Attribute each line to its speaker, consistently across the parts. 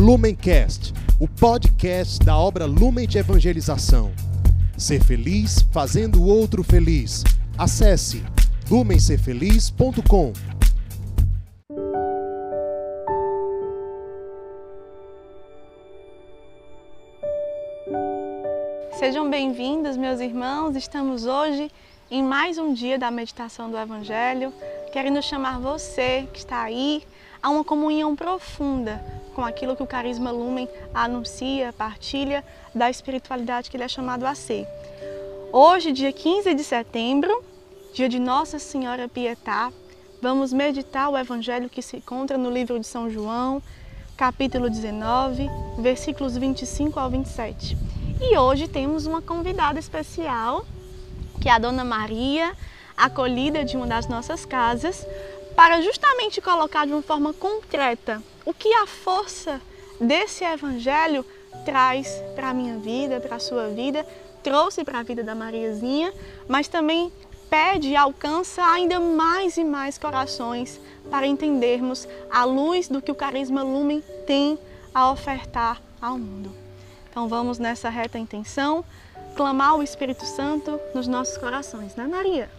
Speaker 1: Lumencast, o podcast da obra Lumen de Evangelização. Ser feliz fazendo o outro feliz. Acesse lumencerfeliz.com.
Speaker 2: Sejam bem-vindos, meus irmãos. Estamos hoje em mais um dia da meditação do Evangelho, querendo chamar você que está aí a uma comunhão profunda com aquilo que o Carisma Lumen anuncia, partilha da espiritualidade que ele é chamado a ser. Hoje, dia 15 de setembro, dia de Nossa Senhora Pietá, vamos meditar o Evangelho que se encontra no livro de São João, capítulo 19, versículos 25 ao 27. E hoje temos uma convidada especial, que é a Dona Maria, acolhida de uma das nossas casas, para justamente colocar de uma forma concreta o que a força desse evangelho traz para a minha vida, para a sua vida, trouxe para a vida da Mariazinha, mas também pede e alcança ainda mais e mais corações para entendermos a luz do que o carisma Lumen tem a ofertar ao mundo. Então vamos nessa reta intenção, clamar o Espírito Santo nos nossos corações, né Maria?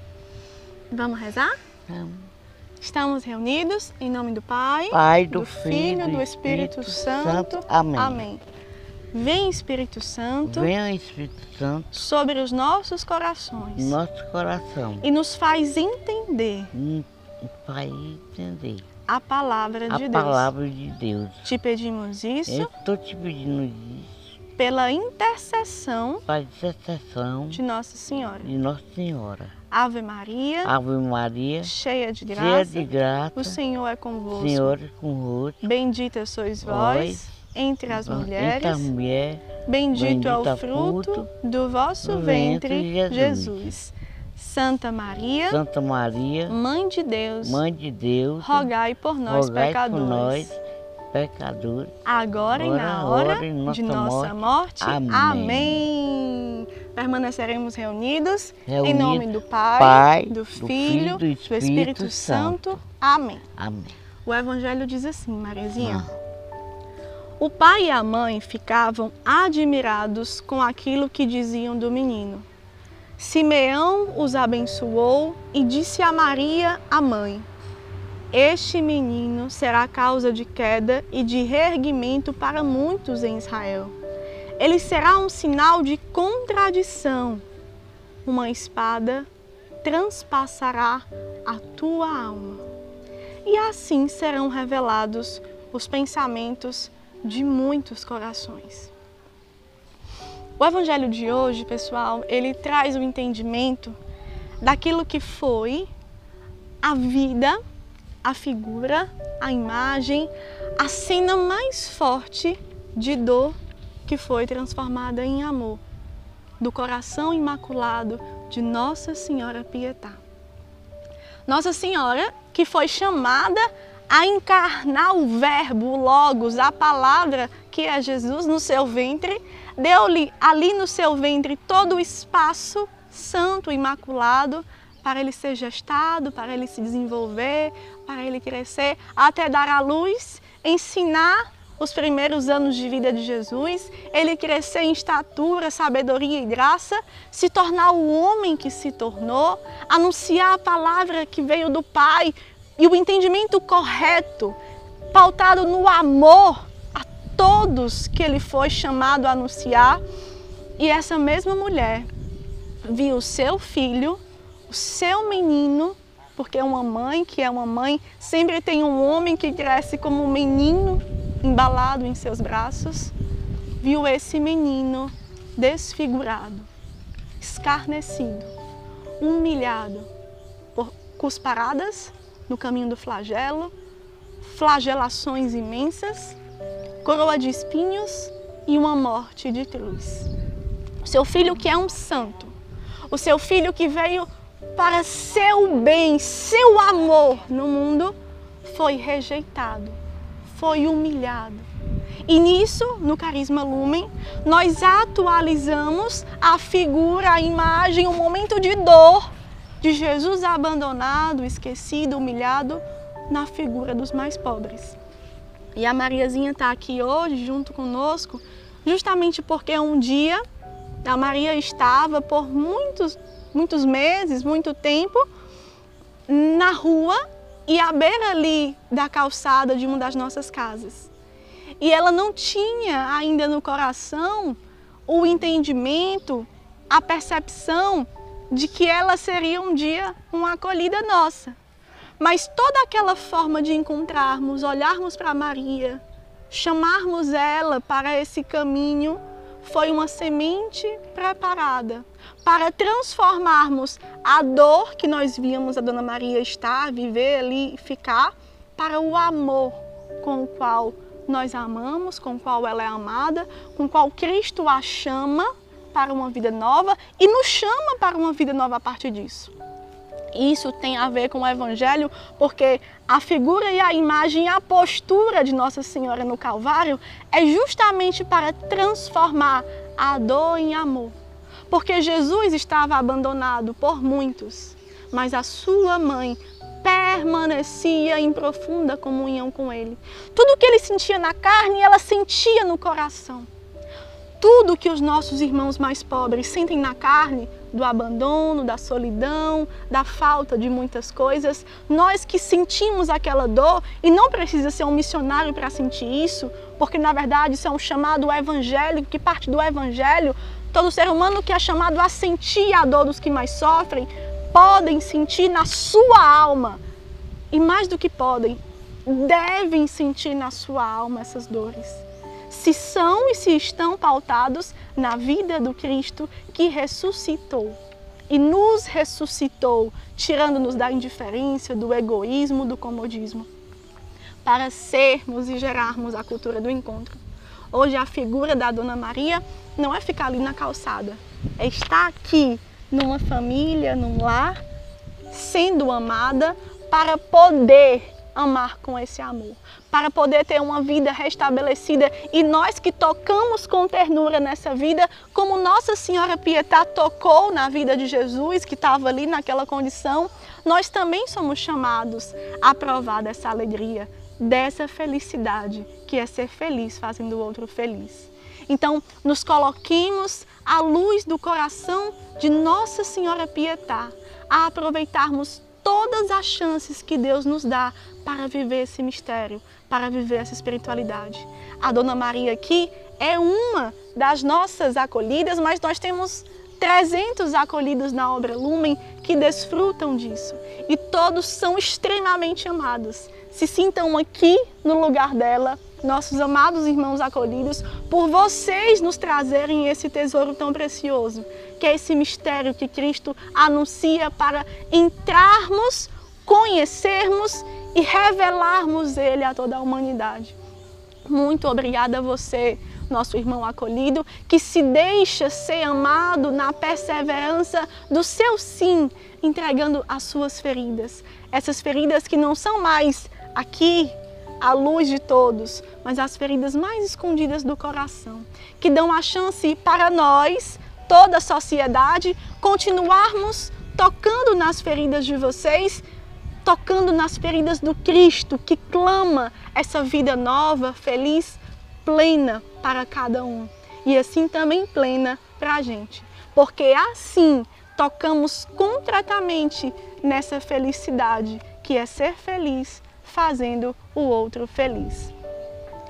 Speaker 2: Vamos rezar?
Speaker 3: Vamos.
Speaker 2: Estamos reunidos em nome do Pai,
Speaker 3: Pai, do,
Speaker 2: Filho e do Espírito, Santo.
Speaker 3: Amém.
Speaker 2: Amém. Vem Espírito Santo
Speaker 3: o Espírito Santo
Speaker 2: sobre os nossos corações
Speaker 3: no nosso coração.
Speaker 2: e nos faz entender
Speaker 3: Hum, Para entender
Speaker 2: a palavra
Speaker 3: a
Speaker 2: de Deus.
Speaker 3: palavra de Deus.
Speaker 2: Te pedimos isso
Speaker 3: Eu estou te pedindo isso
Speaker 2: pela intercessão
Speaker 3: para intercessão
Speaker 2: de Nossa Senhora.
Speaker 3: de Nossa Senhora.
Speaker 2: Ave Maria,
Speaker 3: Ave Maria,
Speaker 2: cheia de
Speaker 3: cheia
Speaker 2: graça,
Speaker 3: de graça,
Speaker 2: o Senhor é convosco.
Speaker 3: Senhor é convosco.
Speaker 2: Bendita sois vós entre as mulheres,
Speaker 3: Entre as mulheres,
Speaker 2: bendito é o
Speaker 3: bendito é o
Speaker 2: fruto do vosso ventre, Jesus.
Speaker 3: Jesus.
Speaker 2: Santa Maria,
Speaker 3: Santa Maria,
Speaker 2: Mãe de Deus,
Speaker 3: Mãe de Deus,
Speaker 2: rogai por nós
Speaker 3: rogai
Speaker 2: pecadores,
Speaker 3: por nós, pecadores.
Speaker 2: agora e na
Speaker 3: agora,
Speaker 2: hora
Speaker 3: hora e na
Speaker 2: de
Speaker 3: nossa
Speaker 2: nossa morte.
Speaker 3: morte.
Speaker 2: Amém. Permaneceremos reunidos em
Speaker 3: Reunidos,
Speaker 2: nome do Pai,
Speaker 3: Pai,
Speaker 2: do
Speaker 3: do
Speaker 2: Filho,
Speaker 3: Filho,
Speaker 2: do
Speaker 3: do
Speaker 2: Espírito,
Speaker 3: Espírito
Speaker 2: Santo.
Speaker 3: Santo.
Speaker 2: Amém.
Speaker 3: Amém.
Speaker 2: O Evangelho diz assim, Mariazinha.
Speaker 3: Ah.
Speaker 2: O pai e a mãe ficavam admirados com aquilo que diziam do menino. Simeão os abençoou e disse a Maria, a mãe: Este menino será causa de queda e de reerguimento para muitos em Israel. Ele será um sinal de contradição. Uma espada transpassará a tua alma. E assim serão revelados os pensamentos de muitos corações. O evangelho de hoje, pessoal, ele traz o entendimento daquilo que foi a vida, a figura, a imagem, a cena mais forte de dor que foi transformada em amor do coração imaculado de Nossa Senhora Pietá. Nossa Senhora que foi chamada a encarnar o Verbo, o Logos, a palavra que é Jesus no seu ventre, deu-lhe ali no seu ventre todo o espaço santo, imaculado, para ele ser gestado, para ele se desenvolver, para ele crescer, até dar à luz, ensinar os primeiros anos de vida de Jesus, ele crescer em estatura, sabedoria e graça, se tornar o homem que se tornou, anunciar a palavra que veio do Pai e o entendimento correto, pautado no amor a todos que ele foi chamado a anunciar. E essa mesma mulher viu o seu filho, o seu menino, porque uma mãe que é uma mãe sempre tem um homem que cresce como um menino embalado em seus braços, viu esse menino desfigurado, escarnecido, humilhado por cusparadas no caminho do flagelo, flagelações imensas, coroa de espinhos e uma morte de cruz. O seu filho que é um santo, o seu filho que veio para seu bem, seu amor no mundo, foi rejeitado, foi humilhado. E nisso, no Carisma Lumen, nós atualizamos a figura, a imagem, o momento de dor de Jesus abandonado, esquecido, humilhado na figura dos mais pobres. E a Mariazinha está aqui hoje junto conosco, justamente porque um dia a Maria estava por muitos, muitos meses, muito tempo, na rua e à beira ali da calçada de uma das nossas casas. E ela não tinha ainda no coração o entendimento, a percepção de que ela seria um dia uma acolhida nossa. Mas toda aquela forma de encontrarmos, olharmos para Maria, chamarmos ela para esse caminho, foi uma semente preparada para transformarmos a dor que nós víamos a Dona Maria estar, viver ali, ficar, para o amor com o qual nós amamos, com o qual ela é amada, com o qual Cristo a chama para uma vida nova e nos chama para uma vida nova a partir disso. Isso tem a ver com o Evangelho, porque a figura e a imagem e a postura de Nossa Senhora no Calvário é justamente para transformar a dor em amor. Porque Jesus estava abandonado por muitos, mas a sua mãe permanecia em profunda comunhão com ele. Tudo que ele sentia na carne, ela sentia no coração. Tudo que os nossos irmãos mais pobres sentem na carne, do abandono, da solidão, da falta de muitas coisas, nós que sentimos aquela dor, e não precisa ser um missionário para sentir isso, porque na verdade isso é um chamado evangélico, que parte do evangelho, todo ser humano que é chamado a sentir a dor dos que mais sofrem, podem sentir na sua alma, e mais do que podem, devem sentir na sua alma essas dores se são e se estão pautados na vida do Cristo que ressuscitou e nos ressuscitou, tirando-nos da indiferença, do egoísmo, do comodismo, para sermos e gerarmos a cultura do encontro. Hoje a figura da Dona Maria não é ficar ali na calçada, é estar aqui numa família, num lar, sendo amada para poder amar com esse amor, para poder ter uma vida restabelecida e nós que tocamos com ternura nessa vida, como Nossa Senhora Pietá tocou na vida de Jesus, que estava ali naquela condição, nós também somos chamados a provar dessa alegria, dessa felicidade, que é ser feliz fazendo o outro feliz. Então, nos coloquemos à luz do coração de Nossa Senhora Pietá, a aproveitarmos todas as chances que Deus nos dá para viver esse mistério, para viver essa espiritualidade. A Dona Maria aqui é uma das nossas acolhidas, mas nós temos 300 acolhidos na obra Lumen que desfrutam disso. E todos são extremamente amados. Se sintam aqui no lugar dela, nossos amados irmãos acolhidos, por vocês nos trazerem esse tesouro tão precioso, que é esse mistério que Cristo anuncia para entrarmos, conhecermos e revelarmos Ele a toda a humanidade. Muito obrigada a você, nosso irmão acolhido, que se deixa ser amado na perseverança do seu sim, entregando as suas feridas. Essas feridas que não são mais aqui à luz de todos, mas as feridas mais escondidas do coração, que dão a chance para nós, toda a sociedade, continuarmos tocando nas feridas de vocês tocando nas feridas do Cristo que clama essa vida nova, feliz, plena para cada um. E assim também plena para a gente. Porque assim tocamos concretamente nessa felicidade, que é ser feliz fazendo o outro feliz.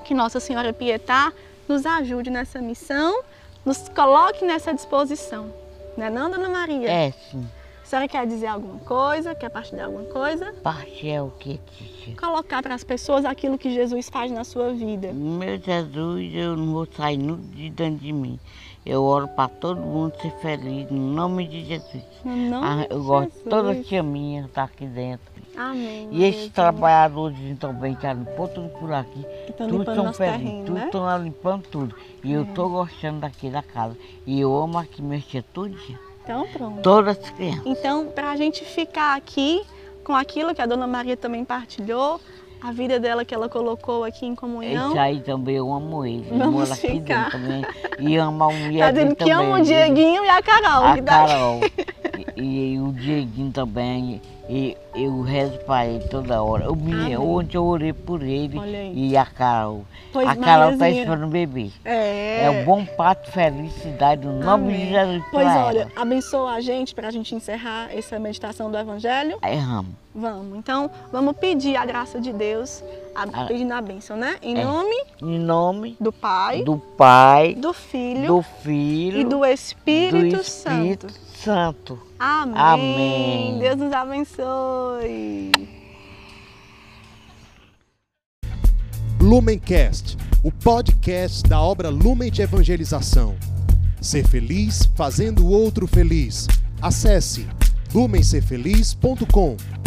Speaker 2: Que Nossa Senhora Pietá nos ajude nessa missão, nos coloque nessa disposição. Não é não, Dona Maria?
Speaker 3: É, sim
Speaker 2: senhora quer dizer alguma coisa? Quer partilhar alguma coisa?
Speaker 3: Parte é o que, tia?
Speaker 2: Colocar para as pessoas aquilo que Jesus faz na sua vida.
Speaker 3: Meu Jesus, eu não vou sair de dentro de mim. Eu oro para todo mundo ser feliz, no nome de Jesus.
Speaker 2: No nome ah,
Speaker 3: eu
Speaker 2: de
Speaker 3: gosto
Speaker 2: Jesus.
Speaker 3: de toda a tia minha que está aqui dentro.
Speaker 2: Amém.
Speaker 3: E esses trabalhadores também que limpam tudo por aqui,
Speaker 2: tudo
Speaker 3: felizes,
Speaker 2: terreno,
Speaker 3: tudo
Speaker 2: né?
Speaker 3: estão limpando tudo. E
Speaker 2: É.
Speaker 3: eu estou gostando daqui da casa. E eu amo aqui mexer tudo dia.
Speaker 2: Então pronto.
Speaker 3: Todas as crianças.
Speaker 2: Então, para a gente ficar aqui com aquilo que a Dona Maria também partilhou, a vida dela que ela colocou aqui em comunhão.
Speaker 3: Esse aí também eu amo ele.
Speaker 2: Vamos
Speaker 3: aqui
Speaker 2: ficar.
Speaker 3: também. E ama a mulher
Speaker 2: Tá dizendo que ama o
Speaker 3: também.
Speaker 2: Dieguinho e a Carol.
Speaker 3: A
Speaker 2: tá.
Speaker 3: Carol. E, o Dieguinho também. E eu rezo para ele toda hora. Eu me,
Speaker 2: Amém.
Speaker 3: ontem eu orei por ele e a Carol.
Speaker 2: Pois,
Speaker 3: a Carol está esperando o bebê.
Speaker 2: É.
Speaker 3: É um bom parto, felicidade, no nome
Speaker 2: Amém.
Speaker 3: de Jesus
Speaker 2: Pois olha,
Speaker 3: ela.
Speaker 2: abençoa a gente para a gente encerrar essa meditação do Evangelho.
Speaker 3: Erramos.
Speaker 2: Vamos. Então, vamos pedir a graça de Deus, a, pedindo a bênção, né? Em
Speaker 3: É.
Speaker 2: nome
Speaker 3: Em nome
Speaker 2: do Pai,
Speaker 3: do Pai,
Speaker 2: do Filho
Speaker 3: do Filho
Speaker 2: e do Espírito,
Speaker 3: do Espírito
Speaker 2: Santo.
Speaker 3: Santo.
Speaker 2: Amém.
Speaker 3: Amém.
Speaker 2: Deus nos abençoe.
Speaker 1: Lumencast, o podcast da obra Lumen de Evangelização. Ser feliz fazendo o outro feliz. Acesse lumencerfeliz.com.